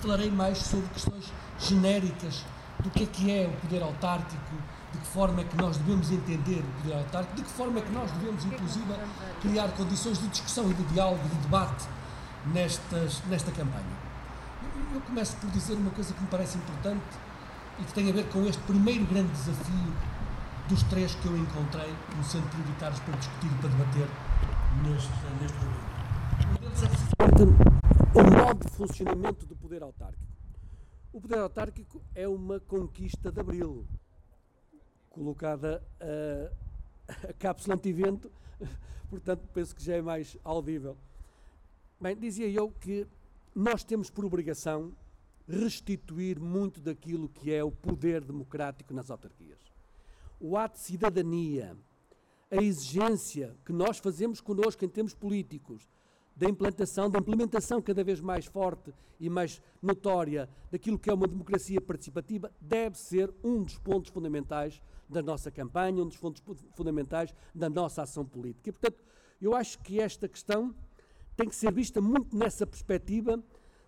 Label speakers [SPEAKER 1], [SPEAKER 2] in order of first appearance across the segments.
[SPEAKER 1] falarei mais sobre questões genéricas do que é que é o poder autárquico, de que forma é que nós devemos entender o poder autárquico, de que forma é que nós devemos, inclusive, criar condições de discussão e de diálogo, de debate nestas, nesta campanha. Eu, eu começo por dizer uma coisa que me parece importante e que tem a ver com este primeiro grande desafio dos três que eu encontrei no centro prioritários para discutir e para debater neste, neste momento. Um deles é precisamente o modo de funcionamento do poder autárquico. O poder autárquico é uma conquista de abril, colocada a, a cápsula antivento, portanto penso que já é mais audível. Bem, dizia eu que nós temos por obrigação restituir muito daquilo que é o poder democrático nas autarquias. O ato de cidadania, a exigência que nós fazemos connosco em termos políticos, da implantação, da implementação cada vez mais forte e mais notória daquilo que é uma democracia participativa, deve ser um dos pontos fundamentais da nossa campanha, um dos pontos fundamentais da nossa ação política. E, portanto, eu acho que esta questão tem que ser vista muito nessa perspectiva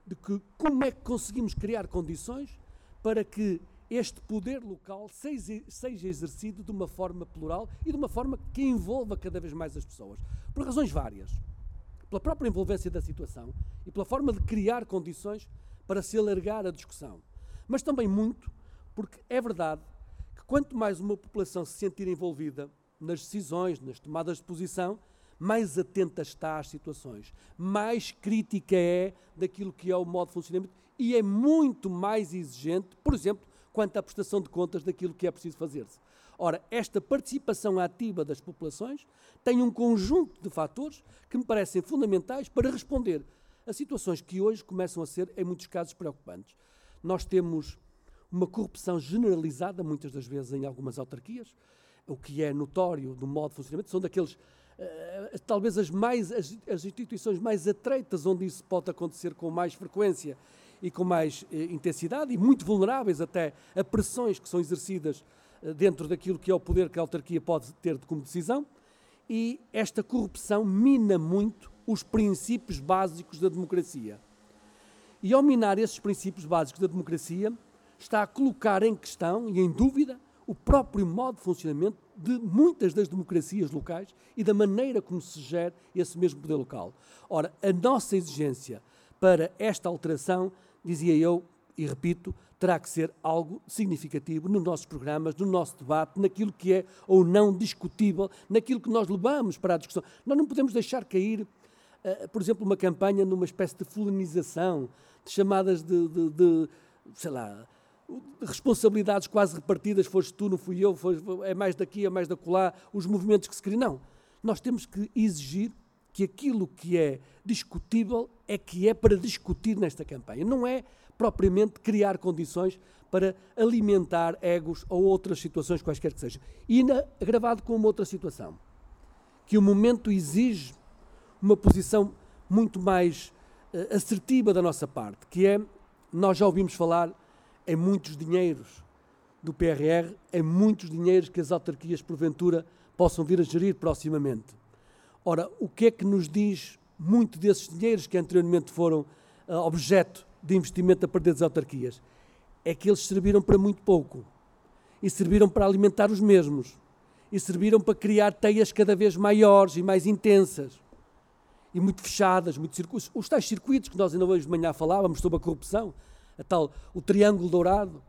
[SPEAKER 1] de que como é que conseguimos criar condições para que este poder local seja, exercido de uma forma plural e de uma forma que envolva cada vez mais as pessoas. Por razões várias pela própria envolvência da situação e pela forma de criar condições para se alargar a discussão. Mas também muito porque é verdade que quanto mais uma população se sentir envolvida nas decisões, nas tomadas de posição, mais atenta está às situações, mais crítica é daquilo que é o modo de funcionamento e é muito mais exigente, por exemplo, quanto à prestação de contas daquilo que é preciso fazer-se. Ora, esta participação ativa das populações tem um conjunto de fatores que me parecem fundamentais para responder a situações que hoje começam a ser, em muitos casos, preocupantes. Nós temos uma corrupção generalizada, muitas das vezes em algumas autarquias, o que é notório do modo de funcionamento, são daqueles, uh, talvez as, mais, as, as, instituições mais atreitas onde isso pode acontecer com mais frequência e com mais uh, intensidade e muito vulneráveis até a pressões que são exercidas dentro daquilo que é o poder que a autarquia pode ter como decisão, e esta corrupção mina muito os princípios básicos da democracia. E ao minar esses princípios básicos da democracia, está a colocar em questão e em dúvida o próprio modo de funcionamento de muitas das democracias locais e da maneira como se gera esse mesmo poder local. Ora, a nossa exigência para esta alteração, dizia eu, e repito, terá que ser algo significativo nos nossos programas, no nosso debate, naquilo que é ou não discutível, naquilo que nós levamos para a discussão. Nós não podemos deixar cair, uh, por exemplo, uma campanha numa espécie de fulanização, de chamadas de, de, de sei lá, de responsabilidades quase repartidas, foste tu, não fui eu, foi, é mais daqui, é mais da colar, os movimentos que se criam. Não. Nós temos que exigir que aquilo que é discutível é que é para discutir nesta campanha. Não é propriamente criar condições para alimentar egos ou outras situações quaisquer que sejam. E na, agravado com uma outra situação, que o momento exige uma posição muito mais uh, assertiva da nossa parte, que é, nós já ouvimos falar em muitos dinheiros do PRR, em muitos dinheiros que as autarquias, porventura, possam vir a gerir proximamente. Ora, o que é que nos diz muito desses dinheiros que anteriormente foram uh, objeto de investimento a partir das autarquias é que eles serviram para muito pouco e serviram para alimentar os mesmos e serviram para criar teias cada vez maiores e mais intensas e muito fechadas, muito circuitos. Os tais circuitos que nós ainda hoje de manhã falávamos sobre a corrupção, a tal, o triângulo dourado,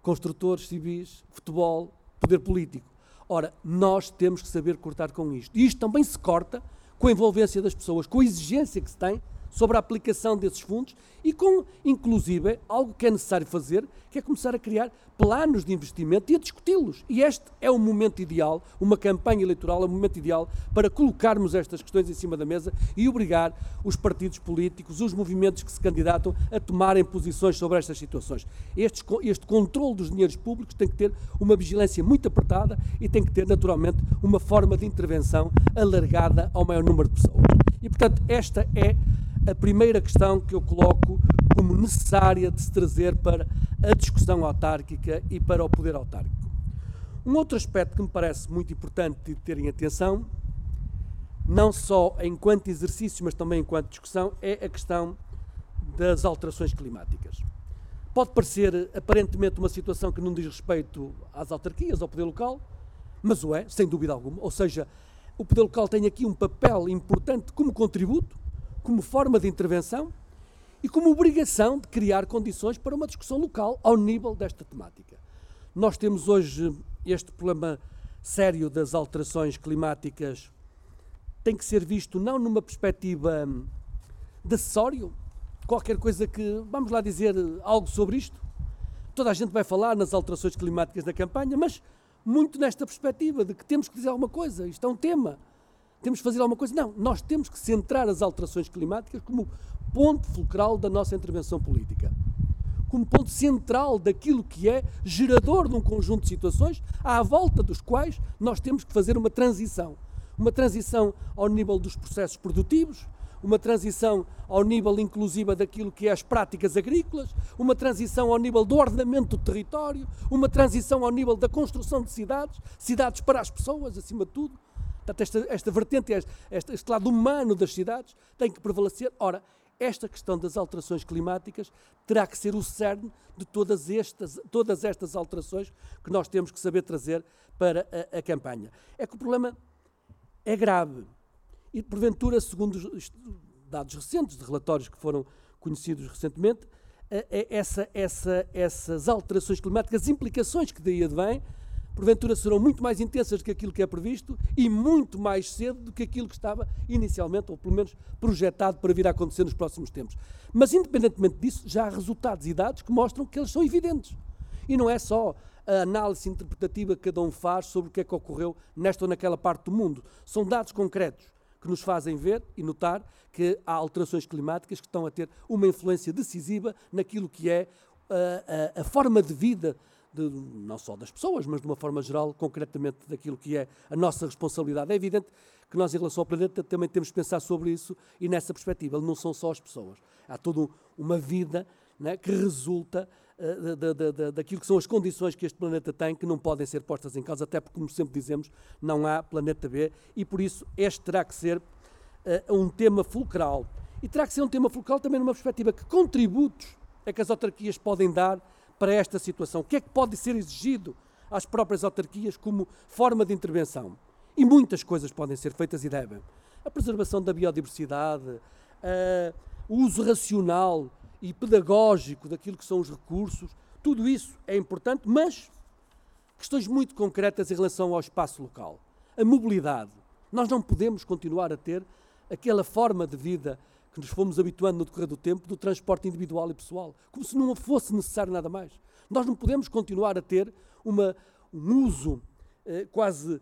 [SPEAKER 1] construtores civis, futebol, poder político. Ora, nós temos que saber cortar com isto. E isto também se corta com a envolvência das pessoas, com a exigência que se tem sobre a aplicação desses fundos e com, inclusive, algo que é necessário fazer, que é começar a criar planos de investimento e a discuti-los. E este é o momento ideal, uma campanha eleitoral é o momento ideal para colocarmos estas questões em cima da mesa e obrigar os partidos políticos, os movimentos que se candidatam a tomarem posições sobre estas situações. Este, este controle dos dinheiros públicos tem que ter uma vigilância muito apertada e tem que ter, naturalmente, uma forma de intervenção alargada ao maior número de pessoas. E, portanto, esta é a primeira questão que eu coloco como necessária de se trazer para a discussão autárquica e para o poder autárquico. Um outro aspecto que me parece muito importante de terem atenção, não só enquanto exercício, mas também enquanto discussão, é a questão das alterações climáticas. pode parecer aparentemente uma situação que não diz respeito às autarquias, ao poder local, mas o é, sem dúvida alguma. Ou seja, o poder local tem aqui um papel importante como contributo, como forma de intervenção e como obrigação de criar condições para uma discussão local ao nível desta temática. Nós temos hoje este problema sério das alterações climáticas tem que ser visto não numa perspectiva de acessório, qualquer coisa que, vamos lá dizer algo sobre isto. Toda a gente vai falar nas alterações climáticas na campanha, mas muito nesta perspectiva de que temos que dizer alguma coisa, isto é um tema, temos que fazer alguma coisa. Não, nós temos que centrar as alterações climáticas como ponto fulcral da nossa intervenção política. Como ponto central daquilo que é gerador de um conjunto de situações à volta dos quais nós temos que fazer uma transição. Uma transição ao nível dos processos produtivos, uma transição ao nível inclusiva daquilo que é as práticas agrícolas, uma transição ao nível do ordenamento do território, uma transição ao nível da construção de cidades, cidades para as pessoas, acima de tudo. Portanto, esta, esta vertente, este, este lado humano das cidades tem que prevalecer. Ora, esta questão das alterações climáticas terá que ser o cerne de todas estas, todas estas alterações que nós temos que saber trazer para a, a campanha. É que o problema é grave e, porventura, segundo os dados recentes, de relatórios que foram conhecidos recentemente, eh, eh, essa, essa, essas alterações climáticas, as implicações que daí advêm, porventura serão muito mais intensas do que aquilo que é previsto e muito mais cedo do que aquilo que estava inicialmente, ou pelo menos projetado para vir a acontecer nos próximos tempos. Mas, independentemente disso, já há resultados e dados que mostram que eles são evidentes. E não é só a análise interpretativa que cada um faz sobre o que é que ocorreu nesta ou naquela parte do mundo. São dados concretos que nos fazem ver e notar que há alterações climáticas que estão a ter uma influência decisiva naquilo que é a, uh, a, a forma de vida de, não só das pessoas, mas de uma forma geral, concretamente daquilo que é a nossa responsabilidade. É evidente que nós, em relação ao planeta, também temos que pensar sobre isso e nessa perspectiva. Não são só as pessoas. Há toda uma vida né, que resulta uh, da, da, da, daquilo que são as condições que este planeta tem, que não podem ser postas em causa, até porque, como sempre dizemos, não há planeta B e por isso este terá que ser uh, um tema fulcral. E terá que ser um tema fulcral também numa perspectiva que contributos é que as autarquias podem dar para esta situação. O que é que pode ser exigido às próprias autarquias como forma de intervenção? E muitas coisas podem ser feitas e devem. A preservação da biodiversidade, o uso racional e pedagógico daquilo que são os recursos, tudo isso é importante, mas questões muito concretas em relação ao espaço local. A mobilidade. Nós não podemos continuar a ter aquela forma de vida que nos fomos habituando no decorrer do tempo do transporte individual e pessoal, como se não fosse necessário nada mais. Nós não podemos continuar a ter uma, um uso eh, quase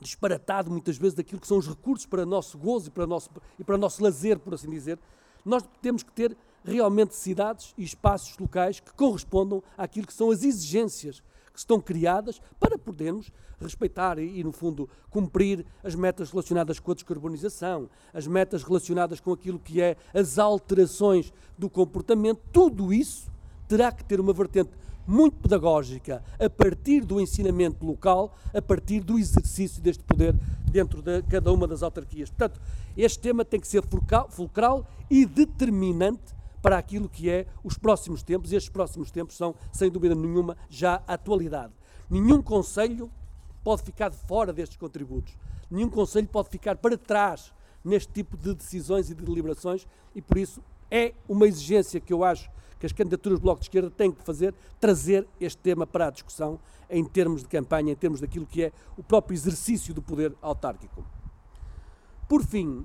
[SPEAKER 1] disparatado, muitas vezes, daquilo que são os recursos para nosso gozo e para nosso, e para nosso lazer, por assim dizer. Nós temos que ter realmente cidades e espaços locais que correspondam àquilo que são as exigências que estão criadas para podermos respeitar e, no fundo, cumprir as metas relacionadas com a descarbonização, as metas relacionadas com aquilo que é as alterações do comportamento, tudo isso terá que ter uma vertente muito pedagógica a partir do ensinamento local, a partir do exercício deste poder dentro de cada uma das autarquias. Portanto, este tema tem que ser fulcral e determinante para aquilo que é os próximos tempos, e estes próximos tempos são, sem dúvida nenhuma, já atualidade. Nenhum Conselho pode ficar de fora destes contributos, nenhum Conselho pode ficar para trás neste tipo de decisões e de deliberações, e por isso é uma exigência que eu acho que as candidaturas do Bloco de Esquerda têm que fazer, trazer este tema para a discussão em termos de campanha, em termos daquilo que é o próprio exercício do poder autárquico. Por fim,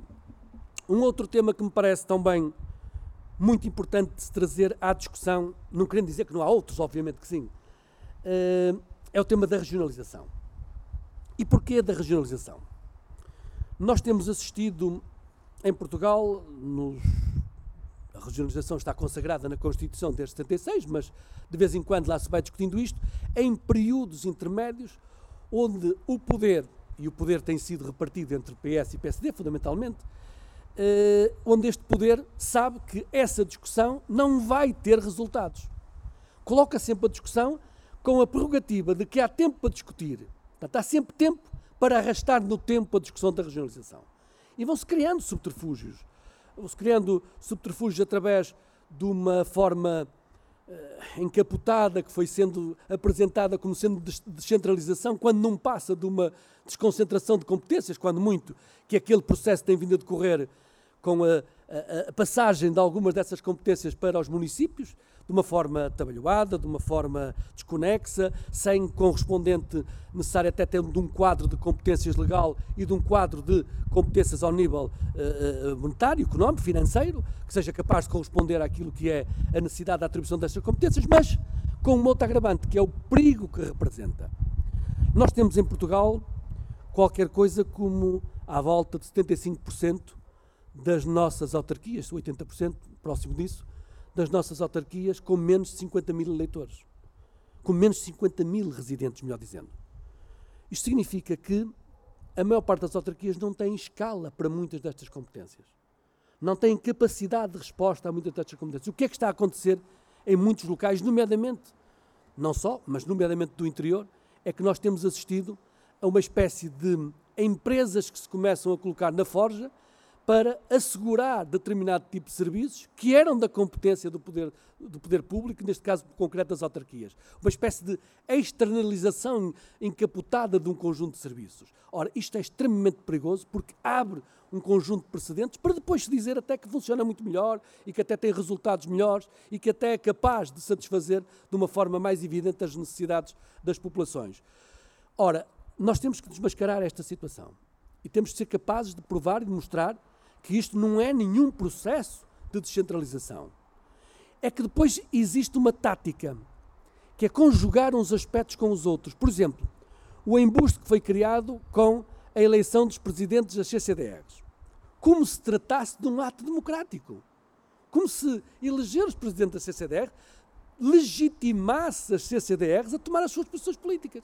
[SPEAKER 1] um outro tema que me parece também muito importante de se trazer à discussão, não querendo dizer que não há outros, obviamente que sim, eh, é o tema da regionalização. E porquê da regionalização? Nós temos assistido em Portugal, nos, a regionalização está consagrada na Constituição desde 76, mas de vez em quando lá se vai discutindo isto, em períodos intermédios onde o poder, e o poder tem sido repartido entre PS e PSD, fundamentalmente, uh, onde este poder sabe que essa discussão não vai ter resultados. Coloca sempre a discussão com a prerrogativa de que há tempo para discutir. Portanto, há sempre tempo para arrastar no tempo a discussão da regionalização. E vão-se criando subterfúgios. Vão-se criando subterfúgios através de uma forma uh, encapotada que foi sendo apresentada como sendo descentralização, quando não passa de uma desconcentração de competências, quando muito, que aquele processo tem vindo a decorrer com a, a, a passagem de algumas dessas competências para os municípios, de uma forma trabalhada, de uma forma desconexa, sem correspondente necessário até ter de um quadro de competências legal e de um quadro de competências ao nível uh, monetário, económico, financeiro, que seja capaz de corresponder àquilo que é a necessidade da atribuição dessas competências, mas com um outro agravante, que é o perigo que representa. Nós temos em Portugal qualquer coisa como à volta de 75% das nossas autarquias, 80% próximo disso, das nossas autarquias com menos de 50 mil eleitores. Com menos de 50 mil residentes, melhor dizendo. Isto significa que a maior parte das autarquias não tem escala para muitas destas competências. Não tem capacidade de resposta a muitas destas competências. O que é que está a acontecer em muitos locais, nomeadamente, não só, mas nomeadamente do interior, é que nós temos assistido a uma espécie de empresas que se começam a colocar na forja para assegurar determinado tipo de serviços que eram da competência do poder, do poder público, neste caso concreto das autarquias. Uma espécie de externalização encapotada de um conjunto de serviços. Ora, isto é extremamente perigoso porque abre um conjunto de precedentes para depois se dizer até que funciona muito melhor e que até tem resultados melhores e que até é capaz de satisfazer de uma forma mais evidente as necessidades das populações. Ora, nós temos que desmascarar esta situação e temos de ser capazes de provar e de mostrar que isto não é nenhum processo de descentralização. É que depois existe uma tática, que é conjugar uns aspectos com os outros. Por exemplo, o embuste que foi criado com a eleição dos presidentes das CCDRs. Como se tratasse de um ato democrático. Como se eleger os presidentes da CCDR legitimasse as CCDRs a tomar as suas posições políticas.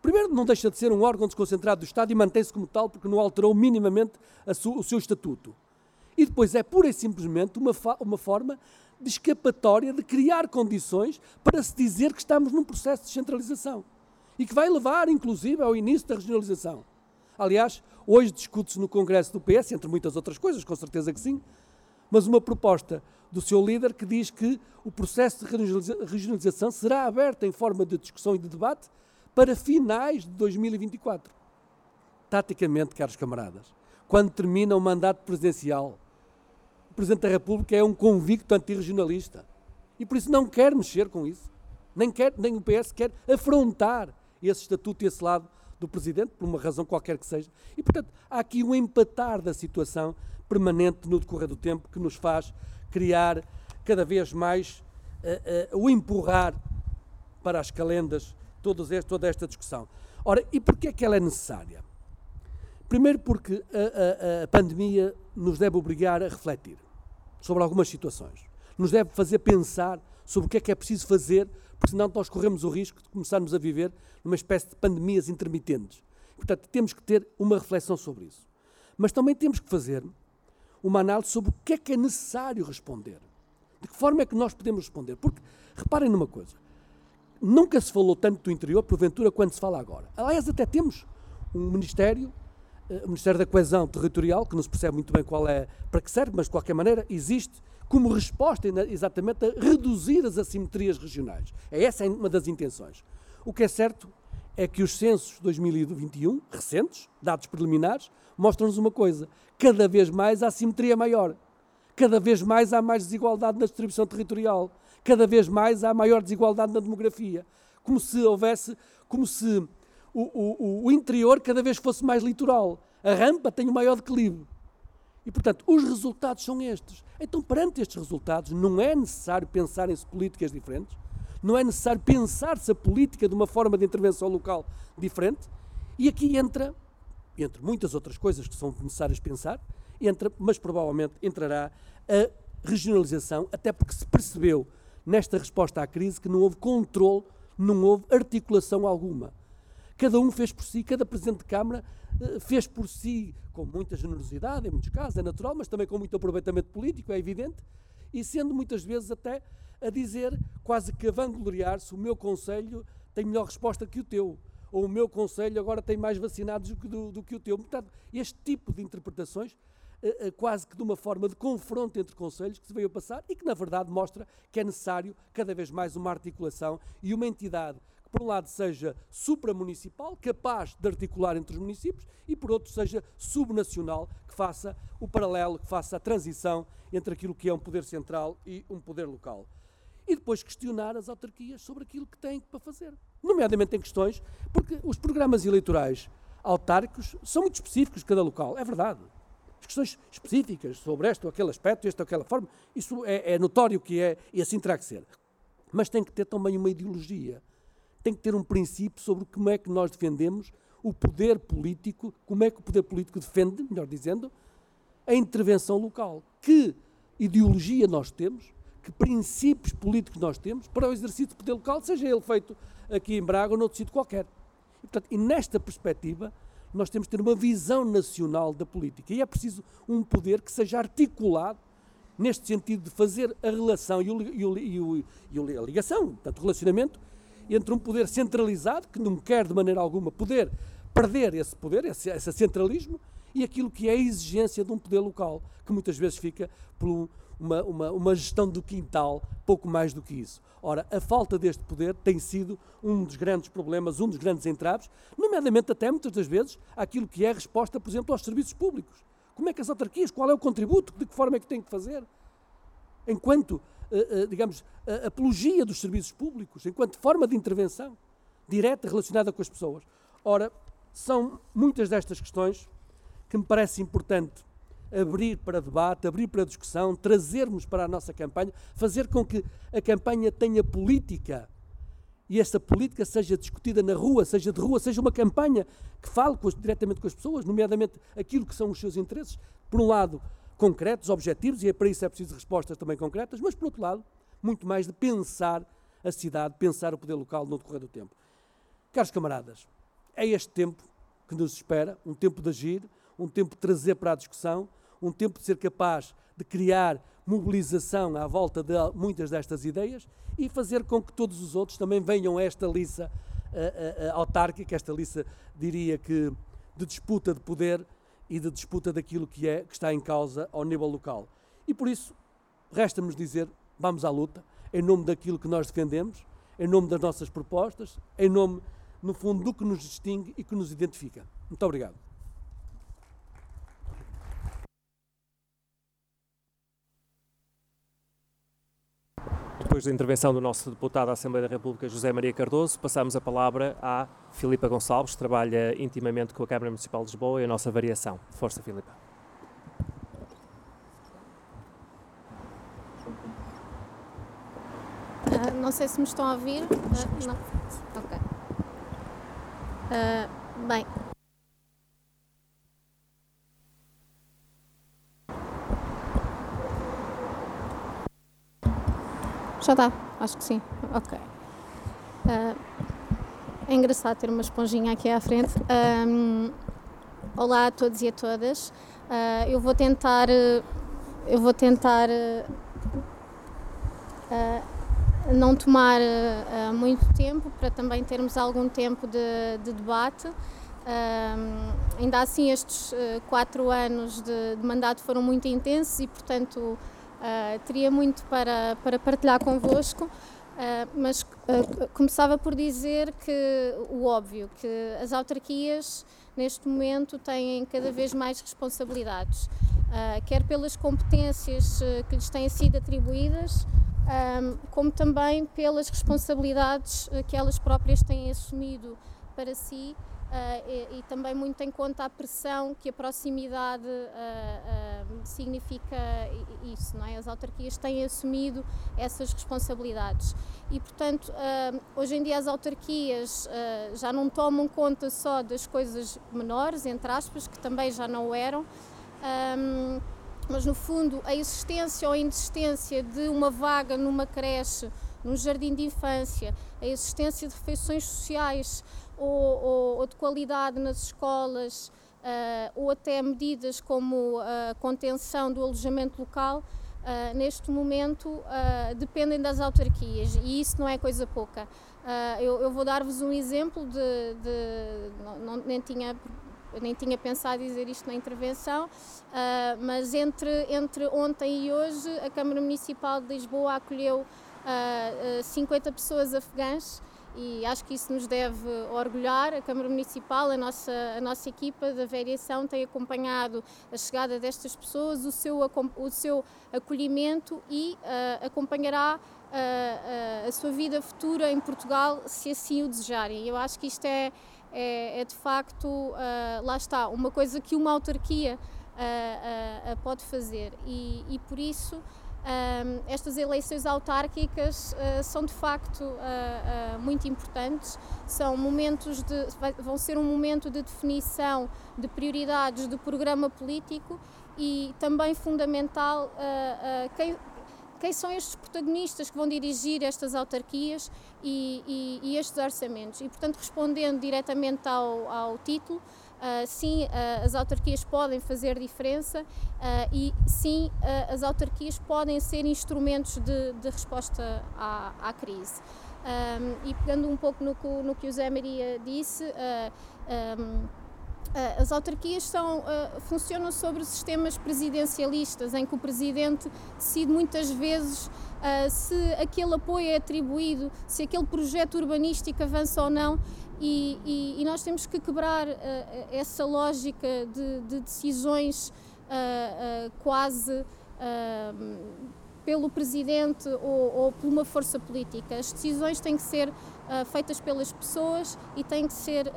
[SPEAKER 1] Primeiro, não deixa de ser um órgão desconcentrado do Estado e mantém-se como tal porque não alterou minimamente o seu estatuto. E depois é pura e simplesmente uma, uma forma de escapatória de criar condições para se dizer que estamos num processo de descentralização e que vai levar, inclusive, ao início da regionalização. Aliás, hoje discute-se no Congresso do PS, entre muitas outras coisas, com certeza que sim, mas uma proposta do seu líder que diz que o processo de regionalização será aberto em forma de discussão e de debate para finais de 2024. Taticamente, caros camaradas, quando termina o mandato presidencial, o Presidente da República é um convicto antirregionalista e por isso não quer mexer com isso. Nem, quer, nem o PS quer afrontar esse estatuto e esse lado do Presidente, por uma razão qualquer que seja. E, portanto, há aqui um empatar da situação permanente no decorrer do tempo que nos faz criar cada vez mais uh, uh, o empurrar para as calendas todos este, toda esta discussão. Ora, e porquê é que ela é necessária? Primeiro porque a, a, a pandemia nos deve obrigar a refletir sobre algumas situações. Nos deve fazer pensar sobre o que é que é preciso fazer, porque senão nós corremos o risco de começarmos a viver numa espécie de pandemias intermitentes. Portanto, temos que ter uma reflexão sobre isso. Mas também temos que fazer uma análise sobre o que é que é necessário responder. De que forma é que nós podemos responder? Porque, reparem numa coisa, Nunca se falou tanto do interior, porventura, quanto se fala agora. Aliás, até temos um Ministério, eh, o Ministério da Coesão Territorial, que não se percebe muito bem qual é, para que serve, mas de qualquer maneira existe como resposta exatamente a reduzir as assimetrias regionais. É essa uma das intenções. O que é certo é que os censos de 2021, recentes, dados preliminares, mostram-nos uma coisa: cada vez mais a assimetria é maior, cada vez mais há mais desigualdade na distribuição territorial cada vez mais há maior desigualdade na demografia. Como se houvesse, como se o, o, o interior cada vez fosse mais litoral. A rampa tem o maior declive. E, portanto, os resultados são estes. Então, perante estes resultados, não é necessário pensarem-se políticas diferentes, não é necessário pensar-se a política de uma forma de intervenção local diferente, e aqui entra, entre muitas outras coisas que são necessárias pensar, entra, mas provavelmente entrará a regionalização, até porque se percebeu nesta resposta à crise que não houve controle, não houve articulação alguma. Cada um fez por si, cada Presidente de Câmara eh, fez por si, com muita generosidade, em muitos casos, é natural, mas também com muito aproveitamento político, é evidente, e sendo muitas vezes até a dizer, quase que a vangloriar-se, o meu Conselho tem melhor resposta que o teu, ou o meu Conselho agora tem mais vacinados do que, do, que o teu. Portanto, este tipo de interpretações quase que de uma forma de confronto entre conselhos que se veio a passar e que, na verdade, mostra que é necessário cada vez mais uma articulação e uma entidade que, por um lado, seja supramunicipal, capaz de articular entre os municípios, e, por outro, seja subnacional, que faça o paralelo, que faça a transição entre aquilo que é um poder central e um poder local. E depois questionar as autarquias sobre aquilo que têm para fazer. Nomeadamente em questões, porque os programas eleitorais autárquicos são muito específicos de cada local, é verdade. As questões específicas sobre este ou aquele aspecto, esta ou aquela forma, isso é, é notório que é e assim terá que ser. Mas tem que ter também uma ideologia, tem que ter um princípio sobre como é que nós defendemos o poder político, como é que o poder político defende, melhor dizendo, a intervenção local. Que ideologia nós temos, que princípios políticos nós temos para o exercício do poder local, seja ele feito aqui em Braga ou noutro sítio qualquer. E, portanto, e nesta perspectiva, nós temos que ter uma visão nacional da política. E é preciso um poder que seja articulado neste sentido de fazer a relação e, o, e, o, e, o, e a ligação, portanto, o relacionamento entre um poder centralizado, que não quer de maneira alguma poder perder esse poder, esse, esse centralismo, e aquilo que é a exigência de um poder local, que muitas vezes fica por uma, uma, uma gestão do quintal, pouco mais do que isso. Ora, a falta deste poder tem sido um dos grandes problemas, um dos grandes entraves, nomeadamente até muitas das vezes aquilo que é a resposta, por exemplo, aos serviços públicos. Como é que as autarquias, qual é o contributo, de que forma é que têm que fazer? Enquanto, eh, eh, digamos, apologia dos serviços públicos, enquanto forma de intervenção direta relacionada com as pessoas. Ora, são muitas destas questões que me parece importante abrir para debate, abrir para discussão, trazermos para a nossa campanha, fazer com que a campanha tenha política e essa política seja discutida na rua, seja de rua, seja uma campanha que fale com, diretamente com as pessoas, nomeadamente aquilo que são os seus interesses, por um lado, concretos, objetivos, e é para isso é preciso respostas também concretas, mas por outro lado, muito mais de pensar a cidade, pensar o poder local no decorrer do tempo. Caros camaradas, é este tempo que nos espera, um tempo de agir, um tempo de trazer para a discussão, um tempo de ser capaz de criar mobilização à volta de muitas destas ideias e fazer com que todos os outros também venham a esta liça autárquica, esta liça, diria que, de disputa de poder e de disputa daquilo que, é, que está em causa ao nível local. E por isso, resta-nos dizer, vamos à luta, em nome daquilo que nós defendemos, em nome das nossas propostas, em nome, no fundo, do que nos distingue e que nos identifica. Muito obrigado.
[SPEAKER 2] Depois da intervenção do nosso deputado à Assembleia da República, José Maria Cardoso, passamos a palavra à Filipa Gonçalves, que trabalha intimamente com a Câmara Municipal de Lisboa e a nossa variação. Força, Filipa.
[SPEAKER 3] Uh, não sei se me estão a ouvir. Uh, não. Ok. Uh, bem, Já dá, acho que sim. Ok. Uh, é engraçado ter uma esponjinha aqui à frente. Um, olá a todos e a todas. Uh, eu vou tentar. Eu vou tentar. Uh, não tomar muito tempo para também termos algum tempo de, de debate. ainda assim, estes quatro anos de, de mandato foram muito intensos e, portanto, Uh, teria muito para, para partilhar convosco, uh, mas uh, começava por dizer que o óbvio, que as autarquias neste momento têm cada vez mais responsabilidades, quer pelas competências que lhes têm sido atribuídas, como também pelas responsabilidades que elas próprias têm assumido para si e, e, também muito em conta a pressão que a proximidade uh, uh, significa isso, não é? As autarquias têm assumido essas responsabilidades e, portanto, hoje em dia as autarquias já não tomam conta só das coisas menores, entre aspas, que também já não eram, mas no fundo a existência ou a inexistência de uma vaga numa creche, num jardim de infância, a existência de refeições sociais ou, ou de qualidade nas escolas, uh, ou até medidas como a contenção do alojamento local, uh, neste momento dependem das autarquias e isso não é coisa pouca. Eu, eu, vou dar-vos um exemplo de, de não, nem tinha eu nem tinha pensado dizer isto na intervenção, uh, mas entre, entre ontem e hoje a Câmara Municipal de Lisboa acolheu uh, 50 pessoas afegãs e acho que isso nos deve orgulhar. A Câmara Municipal, a nossa, a nossa equipa da variação tem acompanhado a chegada destas pessoas, o seu, o seu acolhimento e uh, acompanhará uh, uh, a sua vida futura em Portugal, se assim o desejarem. Eu acho que isto é, é, é de facto, lá está, uma coisa que uma autarquia pode fazer e, e por isso um, estas eleições autárquicas uh, são de facto uh, uh, muito importantes, são momentos de, vão ser um momento de definição de prioridades do programa político e também fundamental quem, quem são estes protagonistas que vão dirigir estas autarquias e, e, e estes orçamentos. E, portanto, respondendo diretamente ao, ao título, Uh, sim, uh, as autarquias podem fazer diferença uh, e sim, as autarquias podem ser instrumentos de, de resposta à, à crise. Um, e pegando um pouco no, no, que o Zé Maria disse, um, as autarquias são, funcionam sobre sistemas presidencialistas, em que o presidente decide muitas vezes se aquele apoio é atribuído, se aquele projeto urbanístico avança ou não, e, e, e nós temos que quebrar uh, essa lógica de, de decisões uh, uh, quase pelo presidente ou, ou, por uma força política. As decisões têm que ser feitas pelas pessoas e têm que ser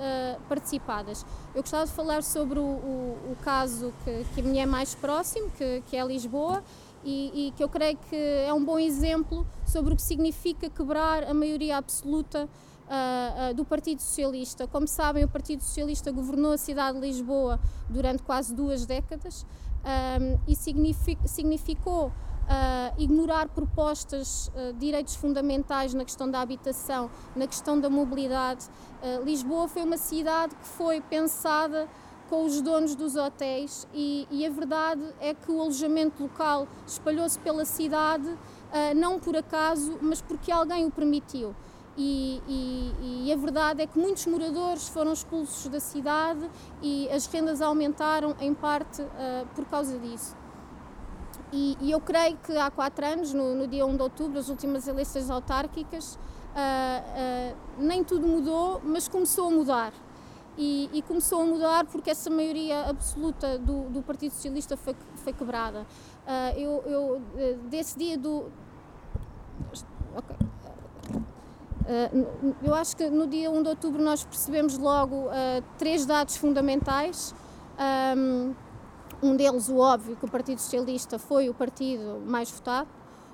[SPEAKER 3] participadas. Eu gostava de falar sobre o, o, o caso que, que me é mais próximo, que, que é Lisboa. E, e, que eu creio que é um bom exemplo sobre o que significa quebrar a maioria absoluta uh, uh, do Partido Socialista. Como sabem, o Partido Socialista governou a cidade de Lisboa durante quase duas décadas um, e signific, significou Uh, ignorar propostas uh, direitos fundamentais na questão da habitação, na questão da mobilidade. Uh, Lisboa foi uma cidade que foi pensada com os donos dos hotéis e, e a verdade é que o alojamento local espalhou-se pela cidade não por acaso, mas porque alguém o permitiu. E, e, e, a verdade é que muitos moradores foram expulsos da cidade e as rendas aumentaram em parte uh, por causa disso. E, e, eu creio que há quatro anos, no, no, dia 1 de outubro, as últimas eleições autárquicas, uh, uh, nem tudo mudou, mas começou a mudar. E, começou a mudar porque essa maioria absoluta do, do Partido Socialista foi, foi quebrada. eu, eu, desse dia do. Uh, eu acho que no dia 1 de outubro nós percebemos logo uh, três dados fundamentais. Um, deles, o óbvio, que o Partido Socialista foi o partido mais votado.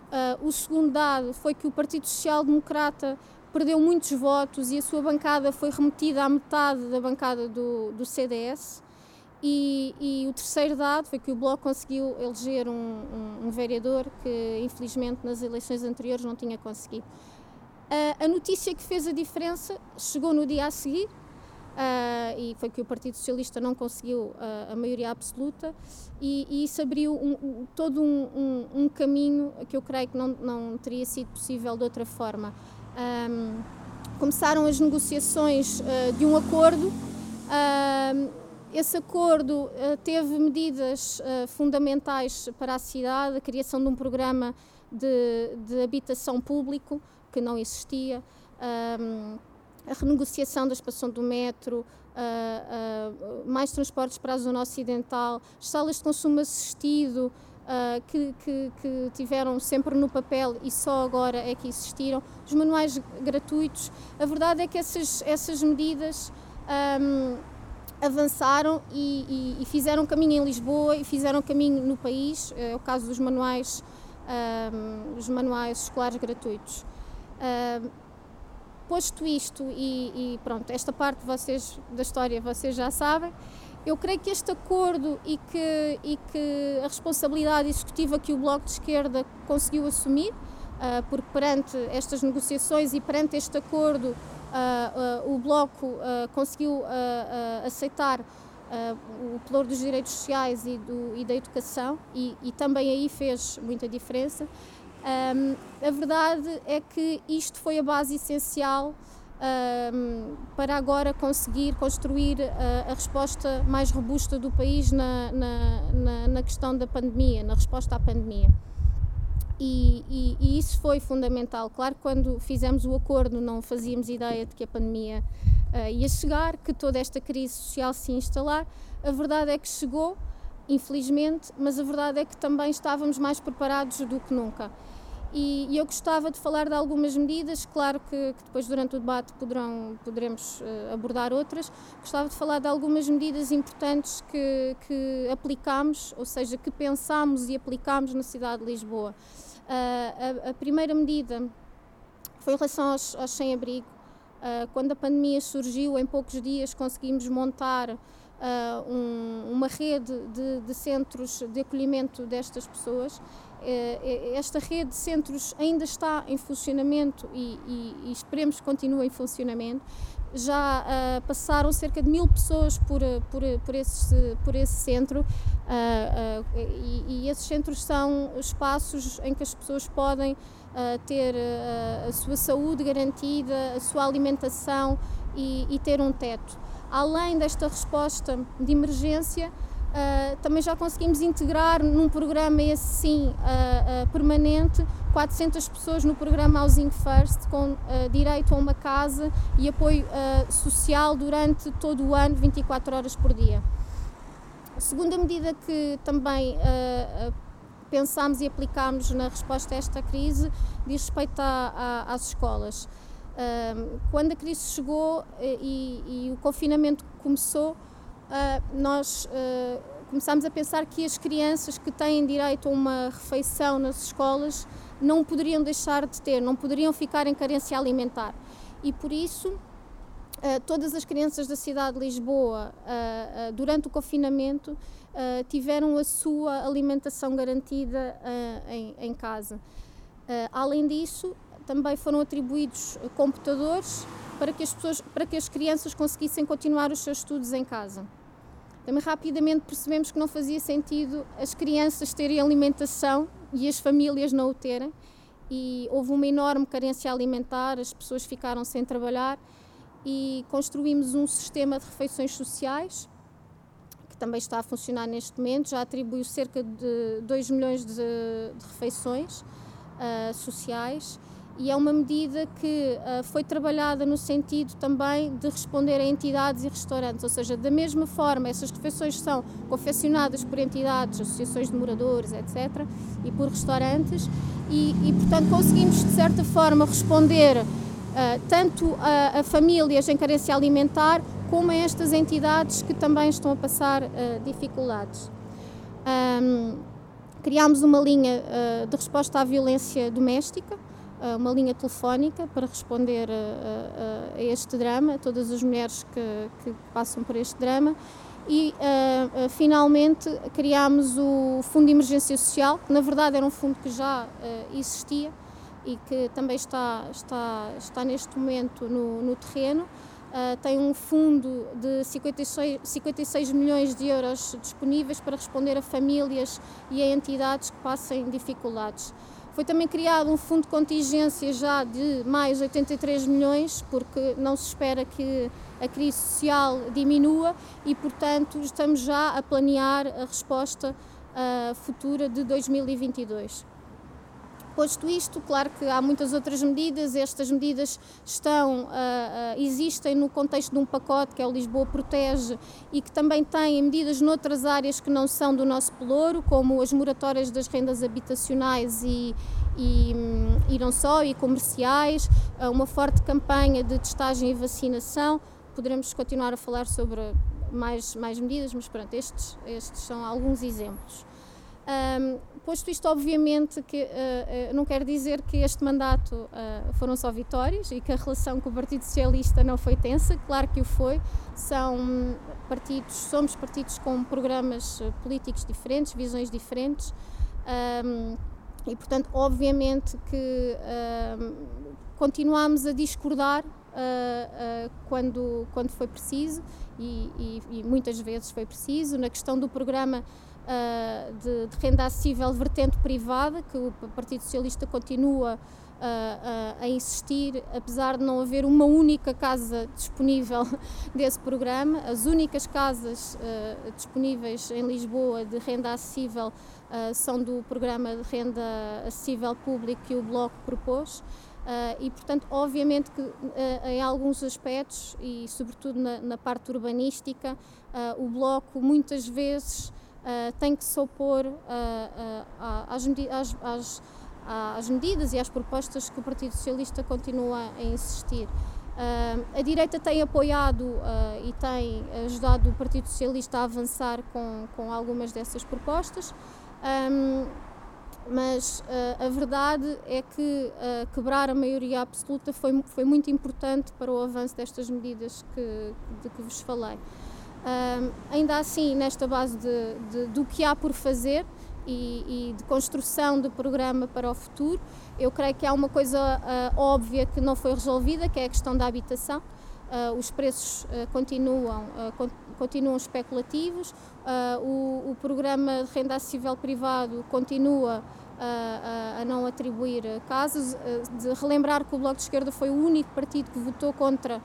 [SPEAKER 3] Uh, o segundo dado foi que o Partido Social Democrata perdeu muitos votos e a sua bancada foi remetida à metade da bancada do, do CDS. E, e, o terceiro dado foi que o Bloco conseguiu eleger um, um, um vereador que, infelizmente, nas eleições anteriores não tinha conseguido. Uh, a notícia que fez a diferença chegou no dia a seguir uh, e foi que o Partido Socialista não conseguiu uh, a maioria absoluta e, e isso abriu um, um, todo um, um, caminho que eu creio que não, não teria sido possível de outra forma. Começaram as negociações de um acordo. esse acordo teve medidas fundamentais para a cidade, a criação de um programa de, de habitação público, que não existia, a renegociação da expansão do metro, uh, uh, mais transportes para a zona ocidental, salas de consumo assistido, Uh, que, que, que, tiveram sempre no papel e só agora é que existiram, os manuais gratuitos. A verdade é que essas, essas medidas um, avançaram e, e, e, fizeram caminho em Lisboa e fizeram caminho no país. É o caso dos manuais, um, os manuais escolares gratuitos. Uh, posto isto e, e, pronto, esta parte vocês, da história vocês já sabem, eu creio que este acordo e que, e que a responsabilidade executiva que o Bloco de Esquerda conseguiu assumir, uh, porque perante estas negociações e perante este acordo, uh, uh, o Bloco conseguiu aceitar o valor dos direitos sociais e, do, e da educação, e, e também aí fez muita diferença. Um, a verdade é que isto foi a base essencial para agora conseguir construir a, a, resposta mais robusta do país na, na, na, na, questão da pandemia, na resposta à pandemia. E, e, e, isso foi fundamental. Claro quando fizemos o acordo não fazíamos ideia de que a pandemia uh, ia chegar, que toda esta crise social se instalar. A verdade é que chegou, infelizmente, mas a verdade é que também estávamos mais preparados do que nunca. E, e eu gostava de falar de algumas medidas, claro que, que depois durante o debate poderão, poderemos uh, abordar outras. Gostava de falar de algumas medidas importantes que, que aplicámos, ou seja, que pensámos e aplicámos na cidade de Lisboa. Uh, a, a, primeira medida foi em relação aos, aos sem-abrigo. Uh, quando a pandemia surgiu, em poucos dias conseguimos montar Uh, um, uma rede de, de, centros de acolhimento destas pessoas eh, esta rede de centros ainda está em funcionamento e, e, e esperemos que continue em funcionamento. Já uh, passaram cerca de mil pessoas por, por, por, esse, por esse centro uh, uh, e, e, esses centros são espaços em que as pessoas podem ter a sua saúde garantida, a sua alimentação e, e ter um teto. Além desta resposta de emergência, Uh, também já conseguimos integrar num programa esse sim uh, uh, permanente 400 pessoas no programa Housing First com direito a uma casa e apoio social durante todo o ano, 24 horas por dia. A segunda medida que também pensámos e aplicámos na resposta a esta crise diz respeito a, a, às escolas. Quando a crise chegou e, e o confinamento começou, uh, nós uh, começámos a pensar que as crianças que têm direito a uma refeição nas escolas não poderiam deixar de ter, não poderiam ficar em carência alimentar. E por isso, uh, todas as crianças da cidade de Lisboa, durante o confinamento, tiveram a sua alimentação garantida em, casa. além disso, também foram atribuídos computadores para que as pessoas, para que as crianças conseguissem continuar os seus estudos em casa. Também rapidamente percebemos que não fazia sentido as crianças terem alimentação e as famílias não o terem, e houve uma enorme carência alimentar, as pessoas ficaram sem trabalhar e construímos um sistema de refeições sociais que também está a funcionar neste momento, já atribuiu cerca de 2 milhões de, de refeições uh, sociais e é uma medida que uh, foi trabalhada no sentido também de responder a entidades e restaurantes, ou seja, da mesma forma, essas refeições são confeccionadas por entidades, associações de moradores, etc., e por restaurantes, e, e portanto conseguimos de certa forma responder uh, tanto a, a, famílias em carência alimentar, como a estas entidades que também estão a passar uh, dificuldades. Um, criámos uma linha de resposta à violência doméstica, uma linha telefónica para responder a, a, a, este drama, todas as mulheres que, que passam por este drama. E uh, uh, finalmente criámos o Fundo de Emergência Social, que na verdade era um fundo que já uh, existia e que também está, está, está neste momento no, no terreno. tem um fundo de 56, 56 milhões de euros disponíveis para responder a famílias e a entidades que passem dificuldades. Foi também criado um fundo de contingência já de mais 83 milhões, porque não se espera que a crise social diminua e, portanto, estamos já a planear a resposta uh, futura de 2022. Posto isto, claro que há muitas outras medidas, estas medidas estão, uh, uh, existem no contexto de um pacote que é o Lisboa Protege e que também tem medidas noutras áreas que não são do nosso pelouro, como as moratórias das rendas habitacionais e, e, e não só, e comerciais, uh, uma forte campanha de testagem e vacinação. Poderemos continuar a falar sobre mais, mais medidas, mas pronto, estes, estes são alguns exemplos. Um, posto isto, obviamente, que uh, uh, não quer dizer que este mandato uh, foram só vitórias e que a relação com o Partido Socialista não foi tensa, claro que o foi. São partidos, somos partidos com programas políticos diferentes, visões diferentes. Um, e, portanto, obviamente que continuamos a discordar quando, quando foi preciso e, e, e muitas vezes foi preciso. Na questão do programa de, de, renda acessível vertente privada, que o Partido Socialista continua a, a, insistir, apesar de não haver uma única casa disponível desse programa. As únicas casas uh, disponíveis em Lisboa de renda acessível uh, são do programa de renda acessível público que o Bloco propôs. Uh, e, portanto, obviamente que uh, em alguns aspectos, e sobretudo na, na parte urbanística, uh, o Bloco muitas vezes tem que se opor às, às, às, às, medidas e às propostas que o Partido Socialista continua a insistir. a direita tem apoiado e tem ajudado o Partido Socialista a avançar com, com algumas dessas propostas. Um, mas uh, a verdade é que uh, quebrar a maioria absoluta foi, foi muito importante para o avanço destas medidas que, de que vos falei. Uh, ainda assim, nesta base de, de, do que há por fazer e, e, de construção de programa para o futuro, eu creio que há uma coisa óbvia que não foi resolvida, que é a questão da habitação. os preços continuam, continuam especulativos, Uh, o, o, programa de renda acessível privado continua a, a, não atribuir casos. Uh, de relembrar que o Bloco de Esquerda foi o único partido que votou contra uh,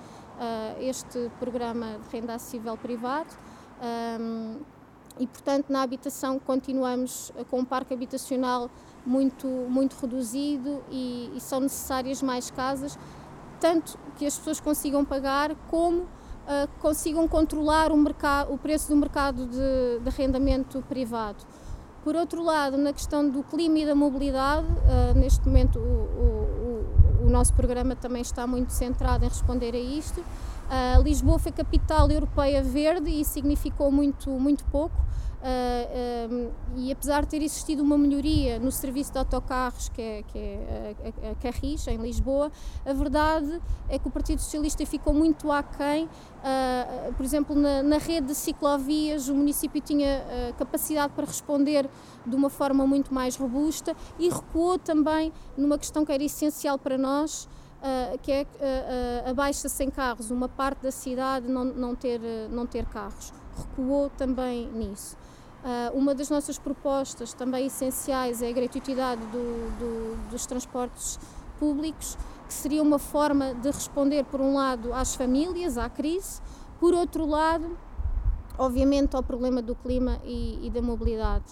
[SPEAKER 3] este programa de renda acessível privado. Um, e, portanto, na habitação continuamos com um parque habitacional muito, muito reduzido e, e são necessárias mais casas, tanto que as pessoas consigam pagar, como uh, consigam controlar o, mercado, o preço do mercado de, de arrendamento privado. Por outro lado, na questão do clima e da mobilidade, uh, neste momento o, nosso programa também está muito centrado em responder a isto. Uh, Lisboa foi capital europeia verde e significou muito, muito pouco. Uh, e apesar de ter existido uma melhoria no serviço de autocarros, que é, que é a, a, a Carris, em Lisboa, a verdade é que o Partido Socialista ficou muito aquém. Uh, por exemplo, na, na, rede de ciclovias, o município tinha uh, capacidade para responder de uma forma muito mais robusta e recuou também numa questão que era essencial para nós. Uh, que é uh, a baixa sem carros, uma parte da cidade não, não, ter, não ter carros. Recuou também nisso. Uh, uma das nossas propostas também essenciais é a gratuitidade do, do, dos transportes públicos, que seria uma forma de responder, por um lado, às famílias, à crise, por outro lado, obviamente, ao problema do clima e, e da mobilidade.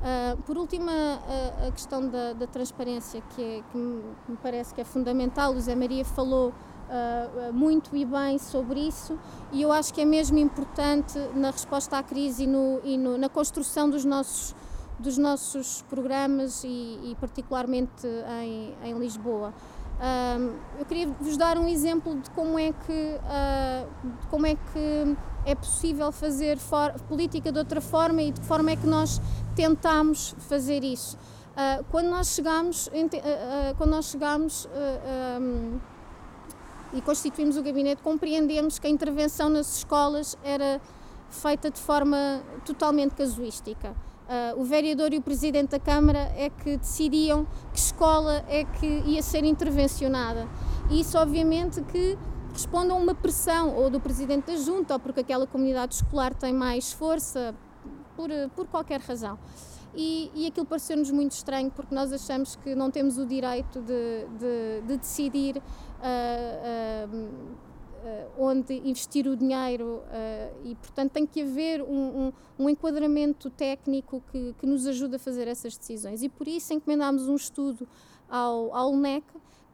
[SPEAKER 3] Uh, por último, a, a questão da, da transparência, que, é, que me parece que é fundamental, o Zé Maria falou uh, muito e bem sobre isso e eu acho que é mesmo importante na resposta à crise e, no, e no, na construção dos nossos, dos nossos programas e, e particularmente em, em Lisboa. Uh, eu queria vos dar um exemplo de como é que, uh, como é, que é possível fazer política de outra forma e de que forma é que nós tentamos fazer isso. Uh, quando nós chegamos, quando nós chegamos um, e constituímos o gabinete, compreendemos que a intervenção nas escolas era feita de forma totalmente casuística. Uh, o vereador e o presidente da Câmara é que decidiam que escola é que ia ser intervencionada. E isso, obviamente, que responde a uma pressão ou do presidente da Junta ou porque aquela comunidade escolar tem mais força, por, por qualquer razão. E, e aquilo pareceu-nos muito estranho porque nós achamos que não temos o direito de, de, de decidir uh, onde investir o dinheiro e, portanto, tem que haver um, um, um enquadramento técnico que, que, nos ajude a fazer essas decisões. E por isso encomendámos um estudo ao, ao LNEC,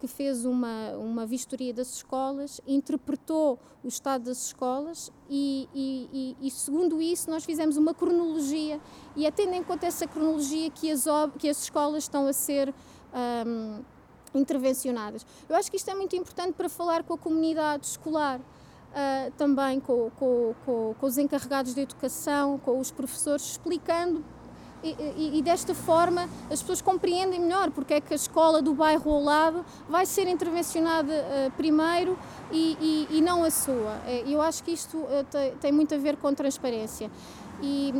[SPEAKER 3] que fez uma, uma vistoria das escolas, interpretou o estado das escolas e, e, e, e, segundo isso, nós fizemos uma cronologia e é tendo em conta essa cronologia que as, que as escolas estão a ser um, intervencionadas. Eu acho que isto é muito importante para falar com a comunidade escolar. Uh, também com, com, com, com, os encarregados de educação, com os professores, explicando e, e, e, desta forma as pessoas compreendem melhor porque é que a escola do bairro ao lado vai ser intervencionada uh, primeiro e, e, não a sua. Eh, eu acho que isto uh, tem, tem, muito a ver com transparência. E,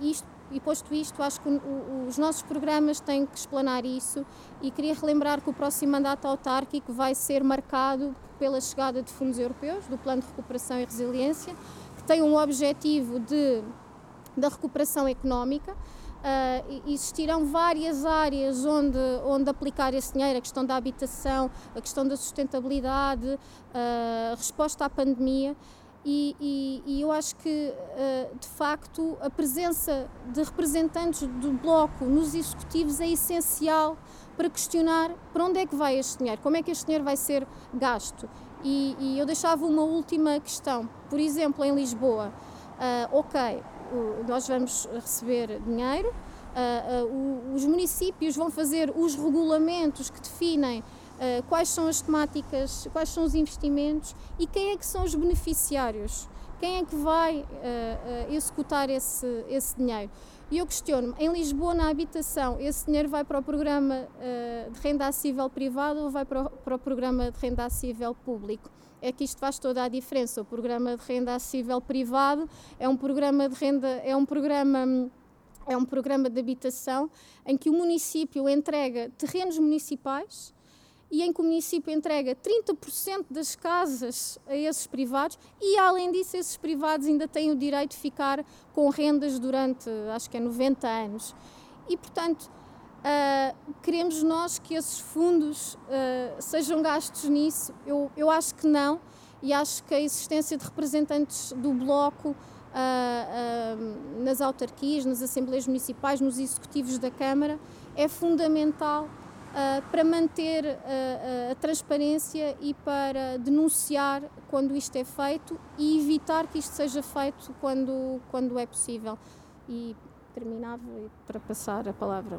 [SPEAKER 3] isto, posto isto, acho que o, os nossos programas têm que explanar isso e queria relembrar que o próximo mandato autárquico vai ser marcado pela chegada de fundos europeus, do Plano de Recuperação e Resiliência, que tem um objetivo de da recuperação económica. Uh, existirão várias áreas onde, onde aplicar esse dinheiro, a questão da habitação, a questão da sustentabilidade, uh, resposta à pandemia. E, e, e eu acho que, uh, de facto, a presença de representantes do Bloco nos executivos é essencial para questionar para onde é que vai este dinheiro, como é que este dinheiro vai ser gasto. E, e eu deixava uma última questão. Por exemplo, em Lisboa, ok, nós vamos receber dinheiro, uh, uh, os municípios vão fazer os regulamentos que definem uh, quais são as temáticas, quais são os investimentos e quem é que são os beneficiários, quem é que vai executar esse, esse dinheiro. E eu questiono em Lisboa, na habitação, esse dinheiro vai para o programa de renda acessível privado ou vai para o, para o programa de renda acessível público? É que isto faz toda a diferença. O programa de renda acessível privado é um programa de renda, é um programa é um programa de habitação em que o município entrega terrenos municipais e em que o município entrega 30% das casas a esses privados e, além disso, esses privados ainda têm o direito de ficar com rendas durante, acho que é 90 anos. E, portanto, Uh, queremos nós que esses fundos uh, sejam gastos nisso? Eu, eu acho que não, e acho que a existência de representantes do Bloco uh, nas autarquias, nas assembleias municipais, nos executivos da Câmara é fundamental para manter a transparência e para denunciar quando isto é feito e evitar que isto seja feito quando, quando é possível. E terminava para passar a palavra.